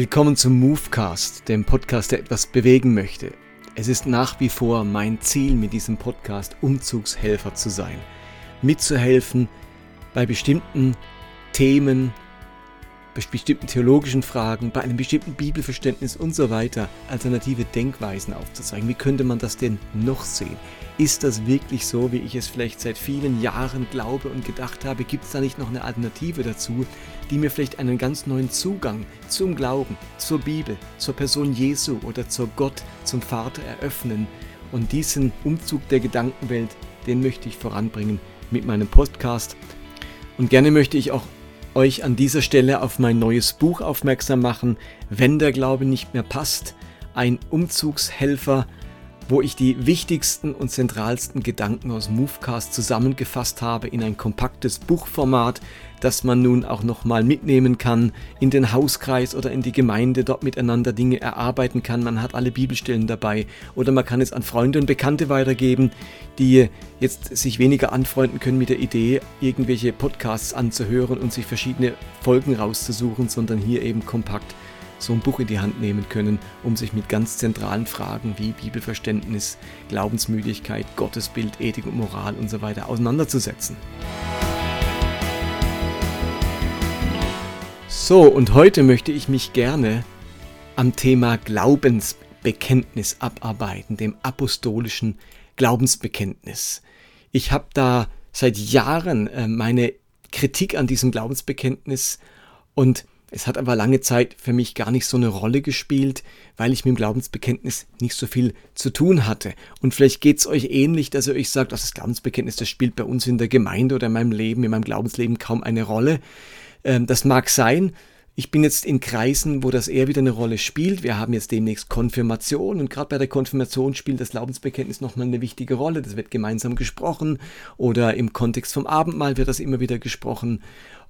Willkommen zum Movecast, dem Podcast, der etwas bewegen möchte. Es ist nach wie vor mein Ziel mit diesem Podcast, Umzugshelfer zu sein. Mitzuhelfen bei bestimmten Themen, bei bestimmten theologischen Fragen, bei einem bestimmten Bibelverständnis und so weiter alternative Denkweisen aufzuzeigen. Wie könnte man das denn noch sehen? Ist das wirklich so, wie ich es vielleicht seit vielen Jahren glaube und gedacht habe? Gibt es da nicht noch eine Alternative dazu, die mir vielleicht einen ganz neuen Zugang zum Glauben, zur Bibel, zur Person Jesu oder zur Gott, zum Vater eröffnen? Und diesen Umzug der Gedankenwelt, den möchte ich voranbringen mit meinem Podcast. Und gerne möchte ich auch euch an dieser Stelle auf mein neues Buch aufmerksam machen, Wenn der Glaube nicht mehr passt, ein Umzugshelfer, wo ich die wichtigsten und zentralsten Gedanken aus Movecast zusammengefasst habe in ein kompaktes Buchformat, das man nun auch nochmal mitnehmen kann in den Hauskreis oder in die Gemeinde, dort miteinander Dinge erarbeiten kann. Man hat alle Bibelstellen dabei oder man kann es an Freunde und Bekannte weitergeben, die jetzt sich weniger anfreunden können mit der Idee, irgendwelche Podcasts anzuhören und sich verschiedene Folgen rauszusuchen, sondern hier eben kompakt so ein Buch in die Hand nehmen können, um sich mit ganz zentralen Fragen wie Bibelverständnis, Glaubensmüdigkeit, Gottesbild, Ethik und Moral und so weiter auseinanderzusetzen. So, und heute möchte ich mich gerne am Thema Glaubensbekenntnis abarbeiten, dem apostolischen Glaubensbekenntnis. Ich habe da seit Jahren äh, meine Kritik an diesem Glaubensbekenntnis und es hat aber lange Zeit für mich gar nicht so eine Rolle gespielt, weil ich mit dem Glaubensbekenntnis nicht so viel zu tun hatte. Und vielleicht geht es euch ähnlich, dass ihr euch sagt, das Glaubensbekenntnis, das spielt bei uns in der Gemeinde oder in meinem Leben, in meinem Glaubensleben kaum eine Rolle. Ähm, das mag sein. Ich bin jetzt in Kreisen, wo das eher wieder eine Rolle spielt. Wir haben jetzt demnächst Konfirmation und gerade bei der Konfirmation spielt das Glaubensbekenntnis nochmal eine wichtige Rolle. Das wird gemeinsam gesprochen oder im Kontext vom Abendmahl wird das immer wieder gesprochen.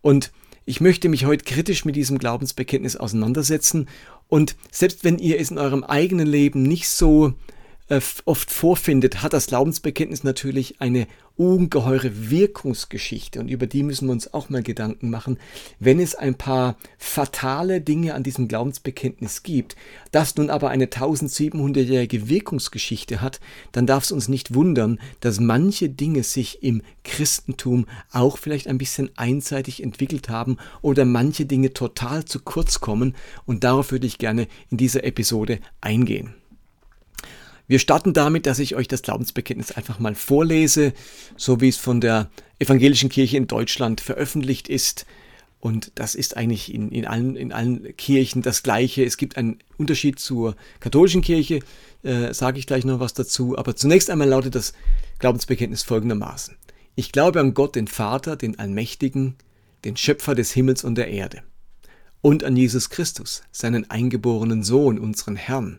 Und ich möchte mich heute kritisch mit diesem Glaubensbekenntnis auseinandersetzen. Und selbst wenn ihr es in eurem eigenen Leben nicht so äh, oft vorfindet, hat das Glaubensbekenntnis natürlich eine ungeheure Wirkungsgeschichte und über die müssen wir uns auch mal Gedanken machen. Wenn es ein paar fatale Dinge an diesem Glaubensbekenntnis gibt, das nun aber eine 1700-jährige Wirkungsgeschichte hat, dann darf es uns nicht wundern, dass manche Dinge sich im Christentum auch vielleicht ein bisschen einseitig entwickelt haben oder manche Dinge total zu kurz kommen und darauf würde ich gerne in dieser Episode eingehen. Wir starten damit, dass ich euch das Glaubensbekenntnis einfach mal vorlese, so wie es von der evangelischen Kirche in Deutschland veröffentlicht ist. Und das ist eigentlich in, in, allen, in allen Kirchen das Gleiche. Es gibt einen Unterschied zur katholischen Kirche, äh, sage ich gleich noch was dazu. Aber zunächst einmal lautet das Glaubensbekenntnis folgendermaßen. Ich glaube an Gott, den Vater, den Allmächtigen, den Schöpfer des Himmels und der Erde. Und an Jesus Christus, seinen eingeborenen Sohn, unseren Herrn,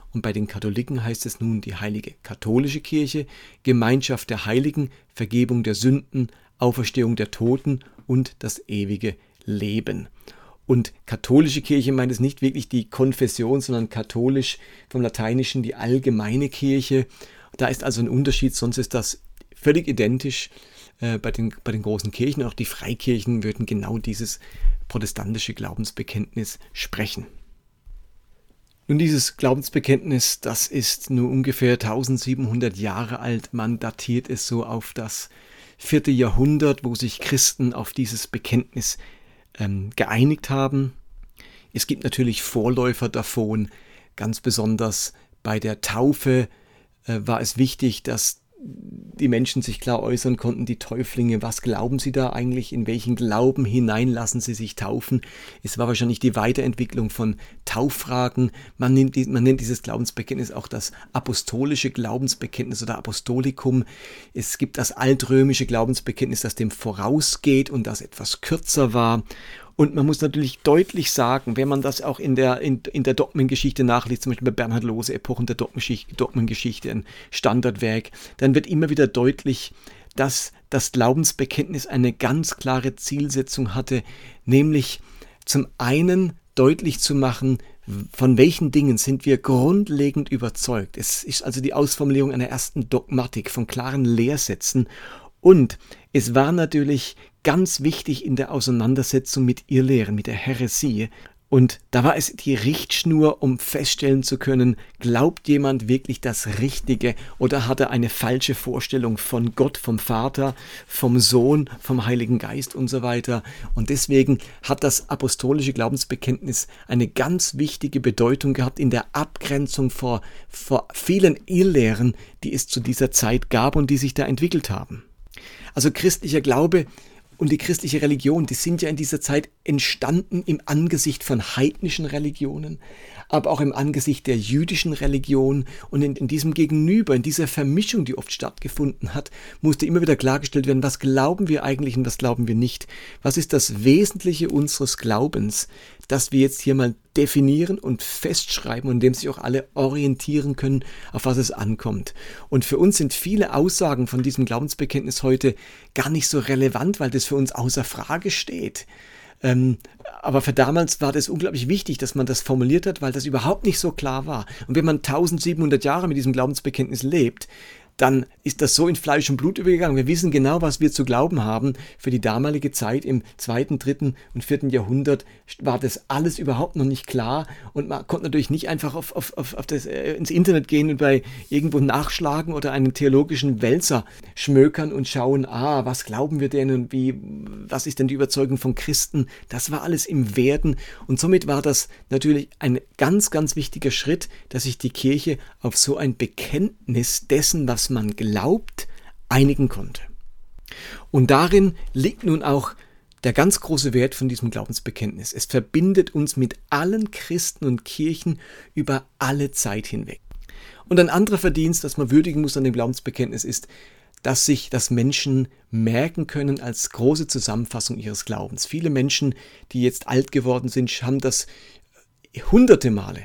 und bei den Katholiken heißt es nun die heilige katholische Kirche, Gemeinschaft der Heiligen, Vergebung der Sünden, Auferstehung der Toten und das ewige Leben. Und katholische Kirche meint es nicht wirklich die Konfession, sondern katholisch vom Lateinischen die allgemeine Kirche. Da ist also ein Unterschied, sonst ist das völlig identisch äh, bei, den, bei den großen Kirchen. Auch die Freikirchen würden genau dieses protestantische Glaubensbekenntnis sprechen. Nun, dieses Glaubensbekenntnis, das ist nur ungefähr 1700 Jahre alt. Man datiert es so auf das vierte Jahrhundert, wo sich Christen auf dieses Bekenntnis ähm, geeinigt haben. Es gibt natürlich Vorläufer davon. Ganz besonders bei der Taufe äh, war es wichtig, dass die Menschen sich klar äußern konnten, die Täuflinge, was glauben sie da eigentlich, in welchen Glauben hinein lassen sie sich taufen. Es war wahrscheinlich die Weiterentwicklung von Tauffragen. Man nennt, man nennt dieses Glaubensbekenntnis auch das apostolische Glaubensbekenntnis oder Apostolikum. Es gibt das altrömische Glaubensbekenntnis, das dem vorausgeht und das etwas kürzer war. Und man muss natürlich deutlich sagen, wenn man das auch in der, in, in der Dogmengeschichte nachliest, zum Beispiel bei Bernhard Lose, Epochen der Dogmengeschichte, ein Standardwerk, dann wird immer wieder deutlich, dass das Glaubensbekenntnis eine ganz klare Zielsetzung hatte, nämlich zum einen deutlich zu machen, von welchen Dingen sind wir grundlegend überzeugt. Es ist also die Ausformulierung einer ersten Dogmatik von klaren Lehrsätzen und es war natürlich ganz wichtig in der Auseinandersetzung mit ihr Lehren, mit der Häresie. Und da war es die Richtschnur, um feststellen zu können, glaubt jemand wirklich das Richtige oder hat er eine falsche Vorstellung von Gott, vom Vater, vom Sohn, vom Heiligen Geist und so weiter. Und deswegen hat das apostolische Glaubensbekenntnis eine ganz wichtige Bedeutung gehabt in der Abgrenzung vor, vor vielen Irrlehren, die es zu dieser Zeit gab und die sich da entwickelt haben. Also christlicher Glaube und die christliche Religion, die sind ja in dieser Zeit entstanden im Angesicht von heidnischen Religionen, aber auch im Angesicht der jüdischen Religion und in, in, diesem Gegenüber, in dieser Vermischung, die oft stattgefunden hat, musste immer wieder klargestellt werden, was glauben wir eigentlich und was glauben wir nicht. Was ist das Wesentliche unseres Glaubens, das wir jetzt hier mal definieren und festschreiben und dem sich auch alle orientieren können, auf was es ankommt. Und für uns sind viele Aussagen von diesem Glaubensbekenntnis heute gar nicht so relevant, weil das für uns außer Frage steht. Ähm, aber für damals war das unglaublich wichtig, dass man das formuliert hat, weil das überhaupt nicht so klar war. Und wenn man 1700 Jahre mit diesem Glaubensbekenntnis lebt, dann ist das so in Fleisch und Blut übergegangen. Wir wissen genau, was wir zu glauben haben. Für die damalige Zeit im zweiten, dritten und vierten Jahrhundert war das alles überhaupt noch nicht klar und man konnte natürlich nicht einfach auf, auf, auf, das, äh, ins Internet gehen und bei irgendwo nachschlagen oder einen theologischen Wälzer schmökern und schauen, ah, was glauben wir denn und wie, was ist denn die Überzeugung von Christen? Das war alles im Werden und somit war das natürlich ein ganz, ganz wichtiger Schritt, dass sich die Kirche auf so ein Bekenntnis dessen, was man glaubt, einigen konnte. Und darin liegt nun auch der ganz große Wert von diesem Glaubensbekenntnis. Es verbindet uns mit allen Christen und Kirchen über alle Zeit hinweg. Und ein anderer Verdienst, das man würdigen muss an dem Glaubensbekenntnis, ist, dass sich das Menschen merken können als große Zusammenfassung ihres Glaubens. Viele Menschen, die jetzt alt geworden sind, haben das hunderte Male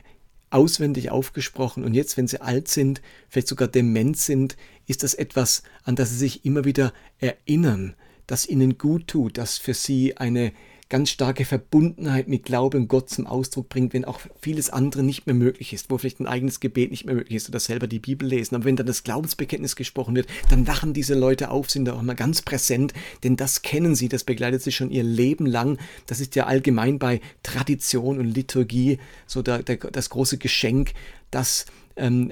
auswendig aufgesprochen und jetzt, wenn sie alt sind, vielleicht sogar dement sind, ist das etwas, an das sie sich immer wieder erinnern, das ihnen gut tut, das für sie eine ganz starke Verbundenheit mit Glauben Gott zum Ausdruck bringt, wenn auch vieles andere nicht mehr möglich ist, wo vielleicht ein eigenes Gebet nicht mehr möglich ist oder selber die Bibel lesen. Aber wenn dann das Glaubensbekenntnis gesprochen wird, dann wachen diese Leute auf, sind da auch mal ganz präsent, denn das kennen sie, das begleitet sie schon ihr Leben lang. Das ist ja allgemein bei Tradition und Liturgie so der, der, das große Geschenk, dass ähm,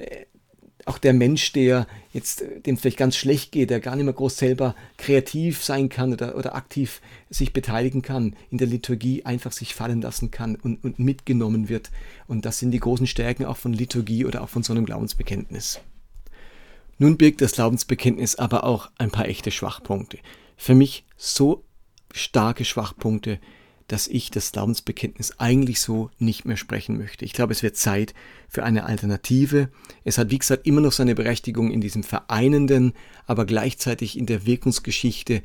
auch der Mensch, der jetzt, äh, dem vielleicht ganz schlecht geht, der gar nicht mehr groß selber kreativ sein kann oder, oder aktiv sich beteiligen kann, in der Liturgie einfach sich fallen lassen kann und, und mitgenommen wird. Und das sind die großen Stärken auch von Liturgie oder auch von so einem Glaubensbekenntnis. Nun birgt das Glaubensbekenntnis aber auch ein paar echte Schwachpunkte. Für mich so starke Schwachpunkte, dass ich das Glaubensbekenntnis eigentlich so nicht mehr sprechen möchte. Ich glaube, es wird Zeit für eine Alternative. Es hat, wie gesagt, immer noch seine Berechtigung in diesem Vereinenden, aber gleichzeitig in der Wirkungsgeschichte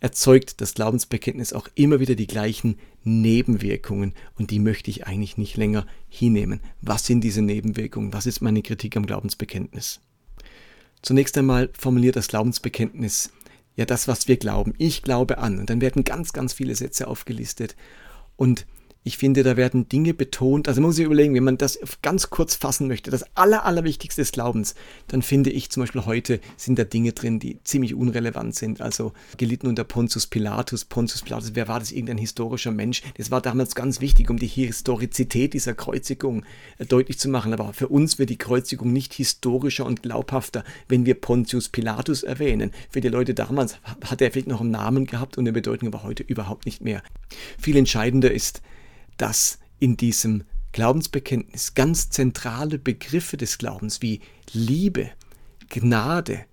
erzeugt das Glaubensbekenntnis auch immer wieder die gleichen Nebenwirkungen und die möchte ich eigentlich nicht länger hinnehmen. Was sind diese Nebenwirkungen? Was ist meine Kritik am Glaubensbekenntnis? Zunächst einmal formuliert das Glaubensbekenntnis ja das, was wir glauben. Ich glaube an. Und dann werden ganz, ganz viele Sätze aufgelistet. Und ich finde, da werden Dinge betont. Also man muss sich überlegen, wenn man das ganz kurz fassen möchte, das Aller, Allerwichtigste des Glaubens, dann finde ich zum Beispiel heute sind da Dinge drin, die ziemlich unrelevant sind. Also gelitten unter Pontius Pilatus. Pontius Pilatus, wer war das? Irgendein historischer Mensch. Das war damals ganz wichtig, um die Historizität dieser Kreuzigung äh, deutlich zu machen. Aber für uns wird die Kreuzigung nicht historischer und glaubhafter, wenn wir Pontius Pilatus erwähnen. Für die Leute damals hat er vielleicht noch einen Namen gehabt und eine Bedeutung, aber heute überhaupt nicht mehr. Viel entscheidender ist, dass in diesem Glaubensbekenntnis ganz zentrale Begriffe des Glaubens wie Liebe, Gnade,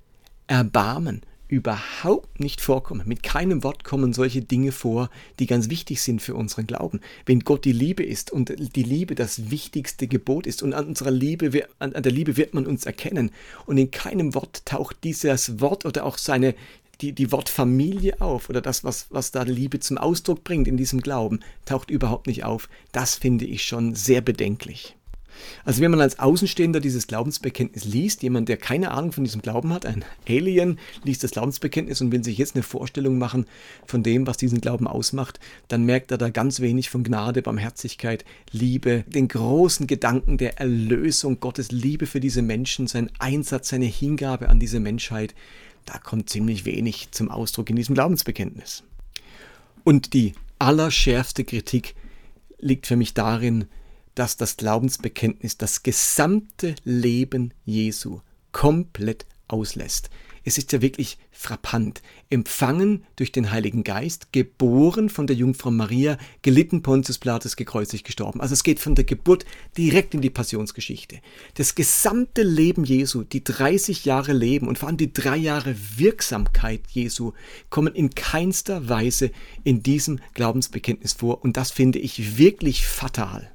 Erbarmen überhaupt nicht vorkommen. Mit keinem Wort kommen solche Dinge vor, die ganz wichtig sind für unseren Glauben. Wenn Gott die Liebe ist und die Liebe das wichtigste Gebot ist und an unserer Liebe, an der Liebe wird man uns erkennen und in keinem Wort taucht dieses Wort oder auch seine die, die Wort Familie auf oder das, was, was da Liebe zum Ausdruck bringt in diesem Glauben, taucht überhaupt nicht auf. Das finde ich schon sehr bedenklich. Also wenn man als Außenstehender dieses Glaubensbekenntnis liest, jemand, der keine Ahnung von diesem Glauben hat, ein Alien, liest das Glaubensbekenntnis und will sich jetzt eine Vorstellung machen von dem, was diesen Glauben ausmacht, dann merkt er da ganz wenig von Gnade, Barmherzigkeit, Liebe, den großen Gedanken der Erlösung, Gottes Liebe für diese Menschen, sein Einsatz, seine Hingabe an diese Menschheit. Da kommt ziemlich wenig zum Ausdruck in diesem Glaubensbekenntnis. Und die allerschärfste Kritik liegt für mich darin, dass das Glaubensbekenntnis das gesamte Leben Jesu komplett auslässt. Es ist ja wirklich frappant. Empfangen durch den Heiligen Geist, geboren von der Jungfrau Maria, gelitten Pontius Pilatus, gekreuzigt, gestorben. Also es geht von der Geburt direkt in die Passionsgeschichte. Das gesamte Leben Jesu, die 30 Jahre Leben und vor allem die drei Jahre Wirksamkeit Jesu kommen in keinster Weise in diesem Glaubensbekenntnis vor. Und das finde ich wirklich fatal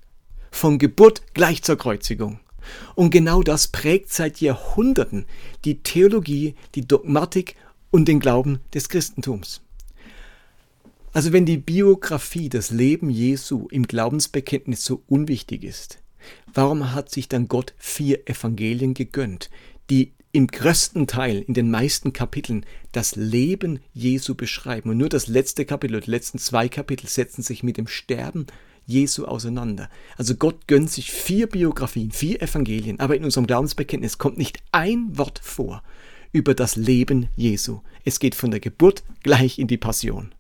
von Geburt gleich zur Kreuzigung. Und genau das prägt seit Jahrhunderten die Theologie, die Dogmatik und den Glauben des Christentums. Also wenn die Biografie, das Leben Jesu im Glaubensbekenntnis so unwichtig ist, warum hat sich dann Gott vier Evangelien gegönnt, die im größten Teil, in den meisten Kapiteln, das Leben Jesu beschreiben. Und nur das letzte Kapitel, die letzten zwei Kapitel setzen sich mit dem Sterben Jesu auseinander. Also Gott gönnt sich vier Biografien, vier Evangelien, aber in unserem Glaubensbekenntnis kommt nicht ein Wort vor über das Leben Jesu. Es geht von der Geburt gleich in die Passion.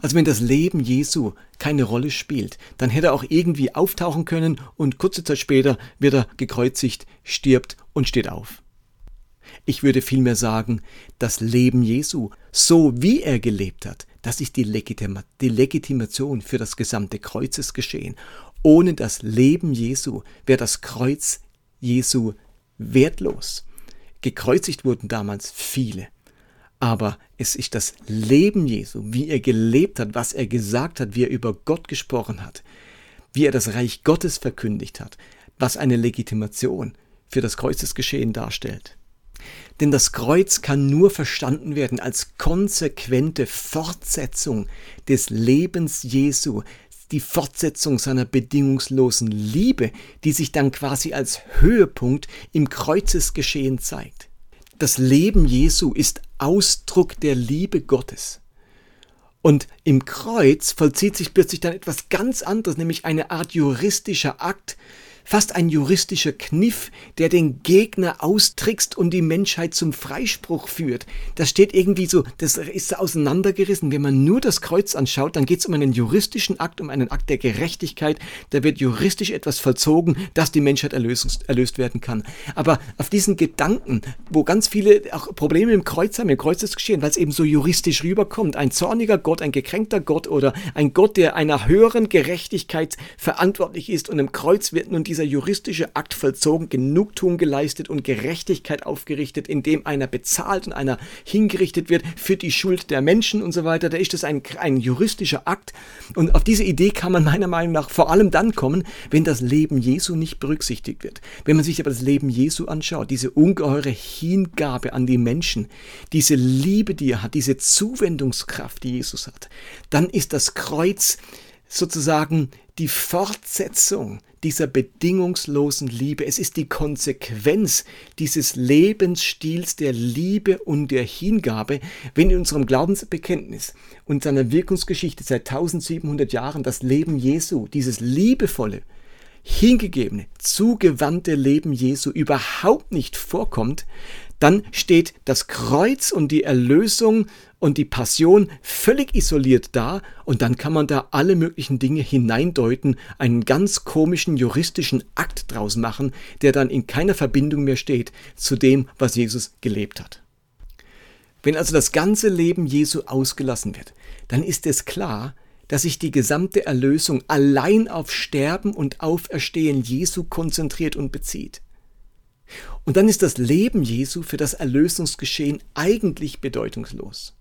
Also wenn das Leben Jesu keine Rolle spielt, dann hätte er auch irgendwie auftauchen können und kurze Zeit später wird er gekreuzigt, stirbt und steht auf. Ich würde vielmehr sagen, das Leben Jesu, so wie er gelebt hat, das ist die, Legitima die Legitimation für das gesamte Kreuzesgeschehen. Ohne das Leben Jesu wäre das Kreuz Jesu wertlos. Gekreuzigt wurden damals viele. Aber es ist das Leben Jesu, wie er gelebt hat, was er gesagt hat, wie er über Gott gesprochen hat, wie er das Reich Gottes verkündigt hat, was eine Legitimation für das Kreuzesgeschehen darstellt. Denn das Kreuz kann nur verstanden werden als konsequente Fortsetzung des Lebens Jesu, die Fortsetzung seiner bedingungslosen Liebe, die sich dann quasi als Höhepunkt im Kreuzesgeschehen zeigt. Das Leben Jesu ist Ausdruck der Liebe Gottes. Und im Kreuz vollzieht sich plötzlich dann etwas ganz anderes, nämlich eine Art juristischer Akt, fast ein juristischer Kniff, der den Gegner austrickst und die Menschheit zum Freispruch führt. Das steht irgendwie so, das ist auseinandergerissen. Wenn man nur das Kreuz anschaut, dann geht es um einen juristischen Akt, um einen Akt der Gerechtigkeit. Da wird juristisch etwas vollzogen, dass die Menschheit erlös, erlöst werden kann. Aber auf diesen Gedanken, wo ganz viele auch Probleme im Kreuz haben, im Kreuz ist geschehen, weil es eben so juristisch rüberkommt. Ein zorniger Gott, ein gekränkter Gott oder ein Gott, der einer höheren Gerechtigkeit verantwortlich ist und im Kreuz wird nun dieser juristische Akt vollzogen, Genugtuung geleistet und Gerechtigkeit aufgerichtet, indem einer bezahlt und einer hingerichtet wird für die Schuld der Menschen und so weiter. Da ist das ein, ein juristischer Akt. Und auf diese Idee kann man meiner Meinung nach vor allem dann kommen, wenn das Leben Jesu nicht berücksichtigt wird. Wenn man sich aber das Leben Jesu anschaut, diese ungeheure Hingabe an die Menschen, diese Liebe, die er hat, diese Zuwendungskraft, die Jesus hat, dann ist das Kreuz sozusagen die Fortsetzung dieser bedingungslosen Liebe. Es ist die Konsequenz dieses Lebensstils der Liebe und der Hingabe, wenn in unserem Glaubensbekenntnis und seiner Wirkungsgeschichte seit 1700 Jahren das Leben Jesu, dieses liebevolle, hingegebene, zugewandte Leben Jesu überhaupt nicht vorkommt, dann steht das Kreuz und die Erlösung und die Passion völlig isoliert da und dann kann man da alle möglichen Dinge hineindeuten, einen ganz komischen juristischen Akt draus machen, der dann in keiner Verbindung mehr steht zu dem, was Jesus gelebt hat. Wenn also das ganze Leben Jesu ausgelassen wird, dann ist es klar, dass sich die gesamte Erlösung allein auf Sterben und Auferstehen Jesu konzentriert und bezieht. Und dann ist das Leben Jesu für das Erlösungsgeschehen eigentlich bedeutungslos.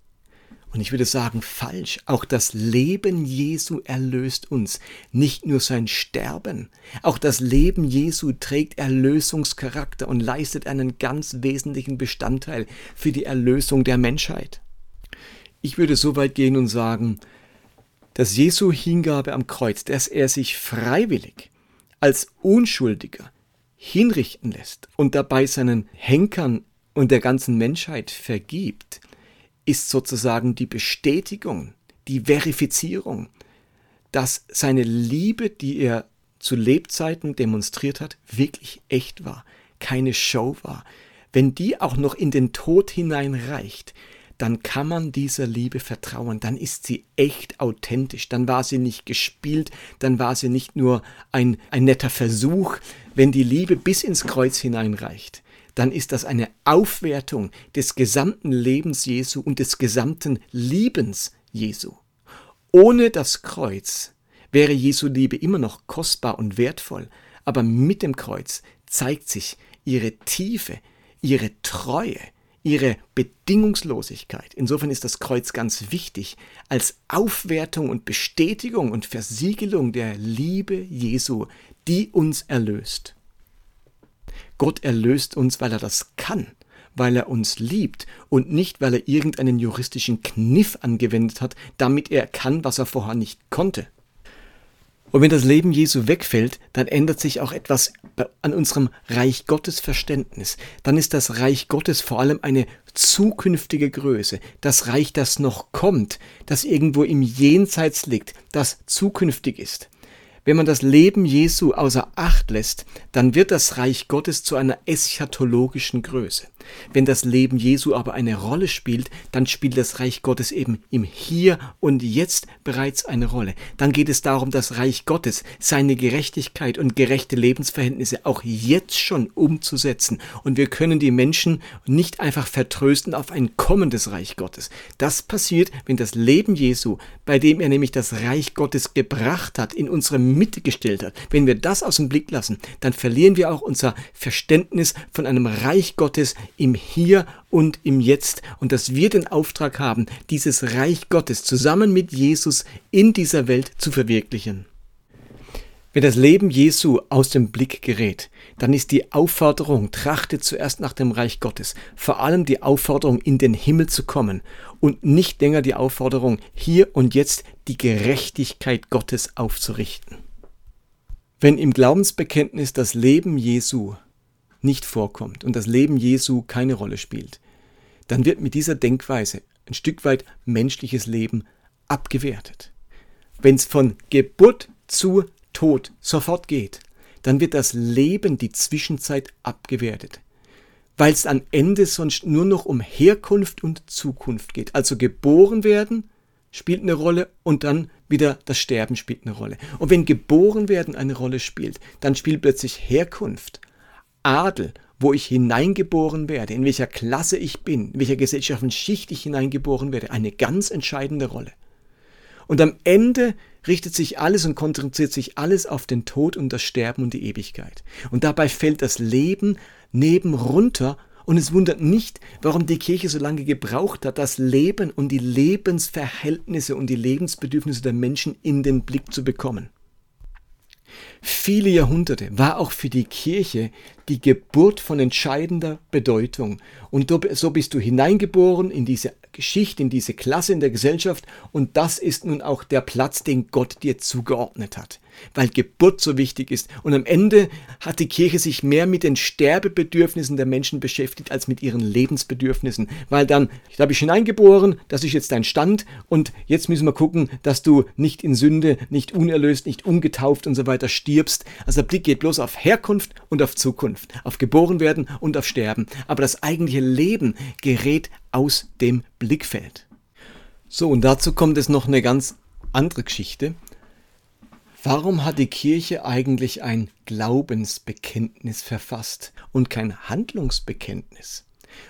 Und ich würde sagen, falsch. Auch das Leben Jesu erlöst uns, nicht nur sein Sterben. Auch das Leben Jesu trägt Erlösungscharakter und leistet einen ganz wesentlichen Bestandteil für die Erlösung der Menschheit. Ich würde so weit gehen und sagen, dass Jesu Hingabe am Kreuz, dass er sich freiwillig als Unschuldiger hinrichten lässt und dabei seinen Henkern und der ganzen Menschheit vergibt, ist sozusagen die Bestätigung, die Verifizierung, dass seine Liebe, die er zu Lebzeiten demonstriert hat, wirklich echt war, keine Show war. Wenn die auch noch in den Tod hineinreicht, dann kann man dieser Liebe vertrauen, dann ist sie echt authentisch, dann war sie nicht gespielt, dann war sie nicht nur ein, ein netter Versuch. Wenn die Liebe bis ins Kreuz hineinreicht, dann ist das eine Aufwertung des gesamten Lebens Jesu und des gesamten Liebens Jesu. Ohne das Kreuz wäre Jesu Liebe immer noch kostbar und wertvoll, aber mit dem Kreuz zeigt sich ihre Tiefe, ihre Treue, ihre Bedingungslosigkeit. Insofern ist das Kreuz ganz wichtig als Aufwertung und Bestätigung und Versiegelung der Liebe Jesu, die uns erlöst. Gott erlöst uns, weil er das kann, weil er uns liebt und nicht, weil er irgendeinen juristischen Kniff angewendet hat, damit er kann, was er vorher nicht konnte. Und wenn das Leben Jesu wegfällt, dann ändert sich auch etwas an unserem Reich Gottes Verständnis. Dann ist das Reich Gottes vor allem eine zukünftige Größe. Das Reich, das noch kommt, das irgendwo im Jenseits liegt, das zukünftig ist. Wenn man das Leben Jesu außer Acht lässt, dann wird das Reich Gottes zu einer eschatologischen Größe. Wenn das Leben Jesu aber eine Rolle spielt, dann spielt das Reich Gottes eben im Hier und Jetzt bereits eine Rolle. Dann geht es darum, das Reich Gottes, seine Gerechtigkeit und gerechte Lebensverhältnisse auch jetzt schon umzusetzen. Und wir können die Menschen nicht einfach vertrösten auf ein kommendes Reich Gottes. Das passiert, wenn das Leben Jesu, bei dem er nämlich das Reich Gottes gebracht hat, in unsere Mitte gestellt hat, wenn wir das aus dem Blick lassen, dann verlieren wir auch unser Verständnis von einem Reich Gottes im Hier und im Jetzt und dass wir den Auftrag haben, dieses Reich Gottes zusammen mit Jesus in dieser Welt zu verwirklichen. Wenn das Leben Jesu aus dem Blick gerät, dann ist die Aufforderung, trachte zuerst nach dem Reich Gottes, vor allem die Aufforderung, in den Himmel zu kommen und nicht länger die Aufforderung, hier und jetzt die Gerechtigkeit Gottes aufzurichten. Wenn im Glaubensbekenntnis das Leben Jesu nicht vorkommt und das Leben Jesu keine Rolle spielt, dann wird mit dieser Denkweise ein Stück weit menschliches Leben abgewertet. Wenn es von Geburt zu Tod sofort geht, dann wird das Leben die Zwischenzeit abgewertet, weil es am Ende sonst nur noch um Herkunft und Zukunft geht. Also geboren werden spielt eine Rolle und dann wieder das Sterben spielt eine Rolle. Und wenn geboren werden eine Rolle spielt, dann spielt plötzlich Herkunft, Adel, wo ich hineingeboren werde, in welcher Klasse ich bin, in welcher gesellschaftlichen Schicht ich hineingeboren werde, eine ganz entscheidende Rolle. Und am Ende richtet sich alles und konzentriert sich alles auf den Tod und das Sterben und die Ewigkeit. Und dabei fällt das Leben neben runter und es wundert nicht, warum die Kirche so lange gebraucht hat, das Leben und die Lebensverhältnisse und die Lebensbedürfnisse der Menschen in den Blick zu bekommen. Viele Jahrhunderte war auch für die Kirche die Geburt von entscheidender Bedeutung. Und so bist du hineingeboren in diese Geschichte, in diese Klasse in der Gesellschaft und das ist nun auch der Platz, den Gott dir zugeordnet hat weil Geburt so wichtig ist. Und am Ende hat die Kirche sich mehr mit den Sterbebedürfnissen der Menschen beschäftigt als mit ihren Lebensbedürfnissen. Weil dann, da habe ich hineingeboren, das ist jetzt dein Stand und jetzt müssen wir gucken, dass du nicht in Sünde, nicht unerlöst, nicht ungetauft und so weiter stirbst. Also der Blick geht bloß auf Herkunft und auf Zukunft, auf geboren werden und auf Sterben. Aber das eigentliche Leben gerät aus dem Blickfeld. So, und dazu kommt es noch eine ganz andere Geschichte. Warum hat die Kirche eigentlich ein Glaubensbekenntnis verfasst und kein Handlungsbekenntnis?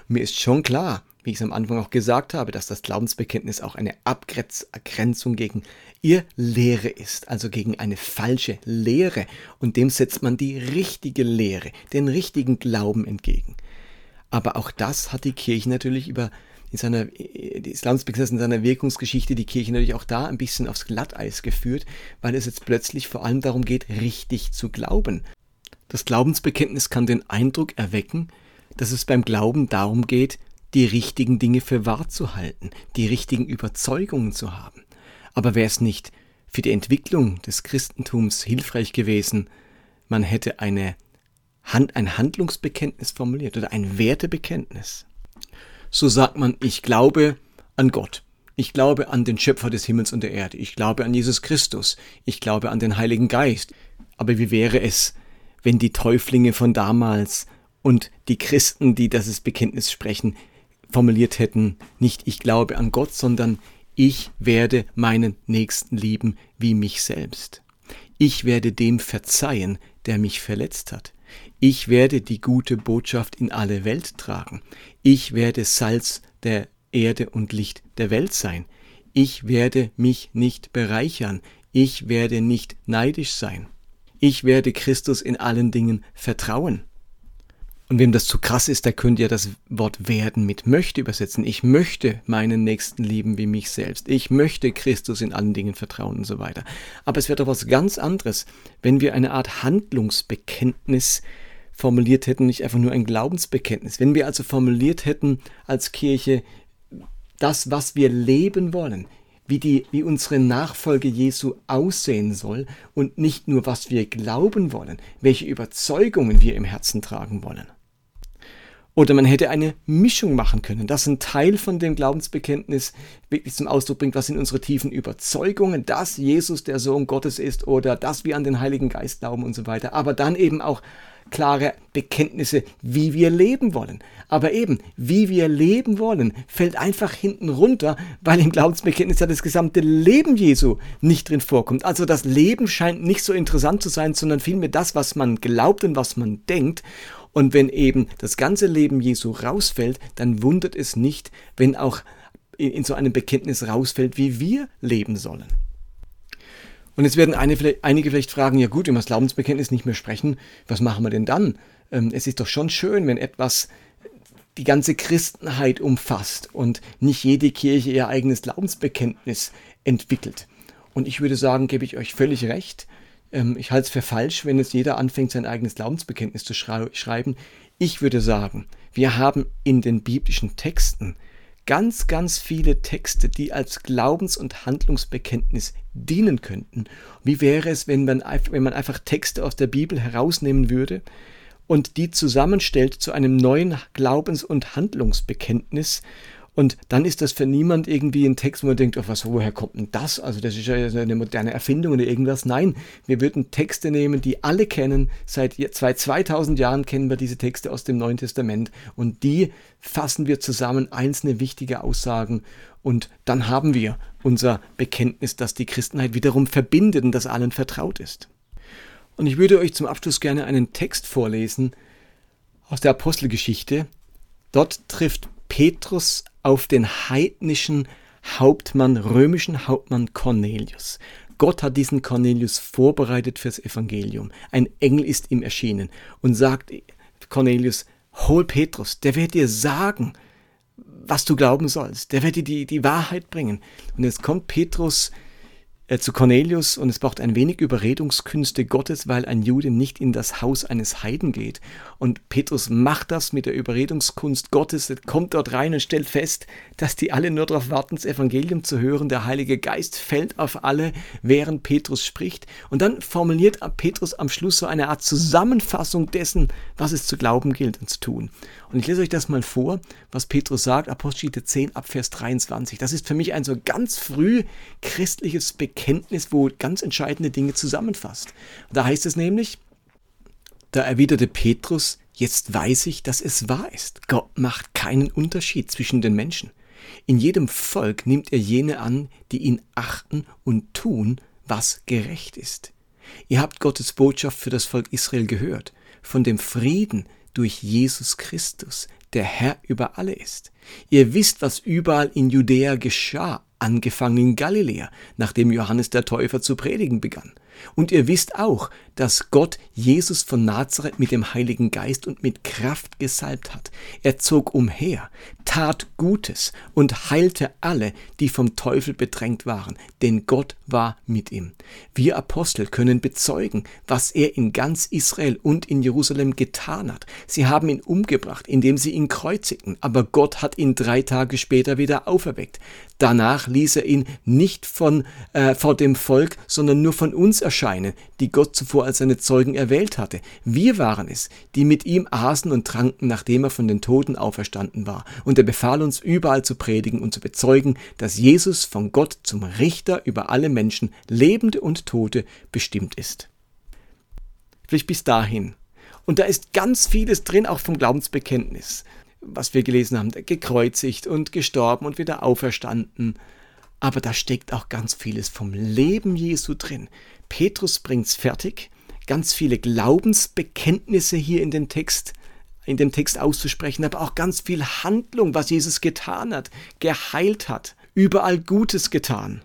Mir ist schon klar, wie ich es am Anfang auch gesagt habe, dass das Glaubensbekenntnis auch eine Abgrenzung gegen ihr Lehre ist, also gegen eine falsche Lehre. Und dem setzt man die richtige Lehre, den richtigen Glauben entgegen. Aber auch das hat die Kirche natürlich über in seiner, das Glaubensbekenntnis in seiner Wirkungsgeschichte die Kirche natürlich auch da ein bisschen aufs Glatteis geführt, weil es jetzt plötzlich vor allem darum geht, richtig zu glauben. Das Glaubensbekenntnis kann den Eindruck erwecken, dass es beim Glauben darum geht, die richtigen Dinge für wahr zu halten, die richtigen Überzeugungen zu haben. Aber wäre es nicht für die Entwicklung des Christentums hilfreich gewesen, man hätte eine Hand, ein Handlungsbekenntnis formuliert oder ein Wertebekenntnis. So sagt man, ich glaube an Gott. Ich glaube an den Schöpfer des Himmels und der Erde. Ich glaube an Jesus Christus. Ich glaube an den Heiligen Geist. Aber wie wäre es, wenn die Täuflinge von damals und die Christen, die dieses Bekenntnis sprechen, formuliert hätten, nicht ich glaube an Gott, sondern ich werde meinen Nächsten lieben wie mich selbst. Ich werde dem verzeihen, der mich verletzt hat. Ich werde die gute Botschaft in alle Welt tragen. Ich werde Salz der Erde und Licht der Welt sein. Ich werde mich nicht bereichern. Ich werde nicht neidisch sein. Ich werde Christus in allen Dingen vertrauen. Und wem das zu krass ist, der könnte ja das Wort werden mit möchte übersetzen. Ich möchte meinen Nächsten lieben wie mich selbst. Ich möchte Christus in allen Dingen vertrauen und so weiter. Aber es wäre doch was ganz anderes, wenn wir eine Art Handlungsbekenntnis formuliert hätten, nicht einfach nur ein Glaubensbekenntnis. Wenn wir also formuliert hätten als Kirche das, was wir leben wollen, wie, die, wie unsere Nachfolge Jesu aussehen soll und nicht nur, was wir glauben wollen, welche Überzeugungen wir im Herzen tragen wollen. Oder man hätte eine Mischung machen können, dass ein Teil von dem Glaubensbekenntnis wirklich zum Ausdruck bringt, was sind unsere tiefen Überzeugungen, dass Jesus der Sohn Gottes ist oder dass wir an den Heiligen Geist glauben und so weiter. Aber dann eben auch klare Bekenntnisse, wie wir leben wollen. Aber eben, wie wir leben wollen, fällt einfach hinten runter, weil im Glaubensbekenntnis ja das gesamte Leben Jesu nicht drin vorkommt. Also das Leben scheint nicht so interessant zu sein, sondern vielmehr das, was man glaubt und was man denkt. Und wenn eben das ganze Leben Jesu rausfällt, dann wundert es nicht, wenn auch in so einem Bekenntnis rausfällt, wie wir leben sollen. Und jetzt werden einige vielleicht fragen, ja gut, wenn wir das Glaubensbekenntnis nicht mehr sprechen, was machen wir denn dann? Ähm, es ist doch schon schön, wenn etwas die ganze Christenheit umfasst und nicht jede Kirche ihr eigenes Glaubensbekenntnis entwickelt. Und ich würde sagen, gebe ich euch völlig recht. Ähm, ich halte es für falsch, wenn es jeder anfängt, sein eigenes Glaubensbekenntnis zu schreiben. Ich würde sagen, wir haben in den biblischen Texten ganz, ganz viele Texte, die als Glaubens- und Handlungsbekenntnis dienen könnten. Wie wäre es, wenn man, wenn man einfach Texte aus der Bibel herausnehmen würde und die zusammenstellt zu einem neuen Glaubens- und Handlungsbekenntnis und dann ist das für niemand irgendwie ein Text, wo man denkt, oh, was, woher kommt denn das? Also das ist ja eine moderne Erfindung oder irgendwas. Nein, wir würden Texte nehmen, die alle kennen. Seit 2000 Jahren kennen wir diese Texte aus dem Neuen Testament und die fassen wir zusammen, einzelne wichtige Aussagen und dann haben wir unser Bekenntnis, das die Christenheit wiederum verbindet und das allen vertraut ist. Und ich würde euch zum Abschluss gerne einen Text vorlesen aus der Apostelgeschichte. Dort trifft Petrus auf den heidnischen Hauptmann, römischen Hauptmann Cornelius. Gott hat diesen Cornelius vorbereitet fürs Evangelium. Ein Engel ist ihm erschienen und sagt Cornelius, hol Petrus, der wird dir sagen, was du glauben sollst. Der wird dir die, die Wahrheit bringen. Und jetzt kommt Petrus zu Cornelius und es braucht ein wenig Überredungskünste Gottes, weil ein Jude nicht in das Haus eines Heiden geht. Und Petrus macht das mit der Überredungskunst Gottes, er kommt dort rein und stellt fest, dass die alle nur darauf warten, das Evangelium zu hören. Der Heilige Geist fällt auf alle, während Petrus spricht. Und dann formuliert Petrus am Schluss so eine Art Zusammenfassung dessen, was es zu glauben gilt und zu tun. Und ich lese euch das mal vor, was Petrus sagt, Apostelgeschichte 10 ab Vers 23. Das ist für mich ein so ganz früh christliches Bekenntnis, wo ganz entscheidende Dinge zusammenfasst. Da heißt es nämlich, da erwiderte Petrus, jetzt weiß ich, dass es wahr ist. Gott macht keinen Unterschied zwischen den Menschen. In jedem Volk nimmt er jene an, die ihn achten und tun, was gerecht ist. Ihr habt Gottes Botschaft für das Volk Israel gehört, von dem Frieden, durch Jesus Christus, der Herr über alle ist. Ihr wisst, was überall in Judäa geschah, angefangen in Galiläa, nachdem Johannes der Täufer zu predigen begann. Und ihr wisst auch, dass Gott Jesus von Nazareth mit dem Heiligen Geist und mit Kraft gesalbt hat. Er zog umher, tat Gutes und heilte alle, die vom Teufel bedrängt waren, denn Gott war mit ihm. Wir Apostel können bezeugen, was er in ganz Israel und in Jerusalem getan hat. Sie haben ihn umgebracht, indem sie ihn kreuzigten, aber Gott hat ihn drei Tage später wieder auferweckt. Danach ließ er ihn nicht von, äh, vor dem Volk, sondern nur von uns erscheinen, die Gott zuvor als seine Zeugen erwählt hatte. Wir waren es, die mit ihm aßen und tranken, nachdem er von den Toten auferstanden war. Und er befahl uns überall zu predigen und zu bezeugen, dass Jesus von Gott zum Richter über alle Menschen, Lebende und Tote, bestimmt ist. Vielleicht bis dahin. Und da ist ganz vieles drin, auch vom Glaubensbekenntnis was wir gelesen haben, gekreuzigt und gestorben und wieder auferstanden. Aber da steckt auch ganz vieles vom Leben Jesu drin. Petrus bringt's fertig, ganz viele Glaubensbekenntnisse hier in den Text in dem Text auszusprechen, aber auch ganz viel Handlung, was Jesus getan hat, geheilt hat, überall Gutes getan,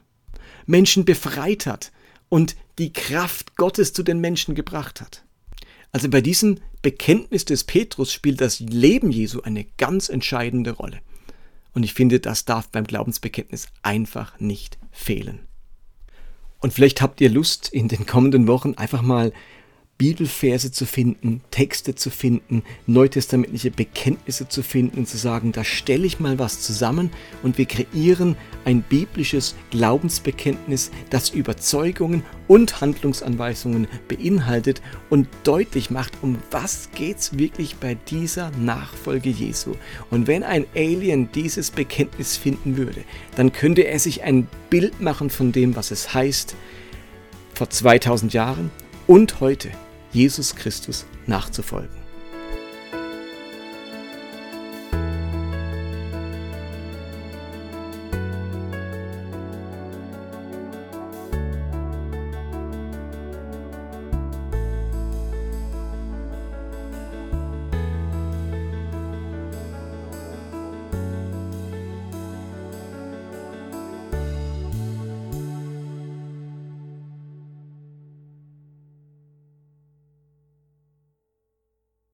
Menschen befreit hat und die Kraft Gottes zu den Menschen gebracht hat. Also bei diesem Bekenntnis des Petrus spielt das Leben Jesu eine ganz entscheidende Rolle. Und ich finde, das darf beim Glaubensbekenntnis einfach nicht fehlen. Und vielleicht habt ihr Lust, in den kommenden Wochen einfach mal Bibelverse zu finden, Texte zu finden, neutestamentliche Bekenntnisse zu finden und zu sagen, da stelle ich mal was zusammen und wir kreieren ein biblisches Glaubensbekenntnis, das Überzeugungen und Handlungsanweisungen beinhaltet und deutlich macht, um was geht's wirklich bei dieser Nachfolge Jesu. Und wenn ein Alien dieses Bekenntnis finden würde, dann könnte er sich ein Bild machen von dem, was es heißt, vor 2000 Jahren und heute Jesus Christus nachzufolgen.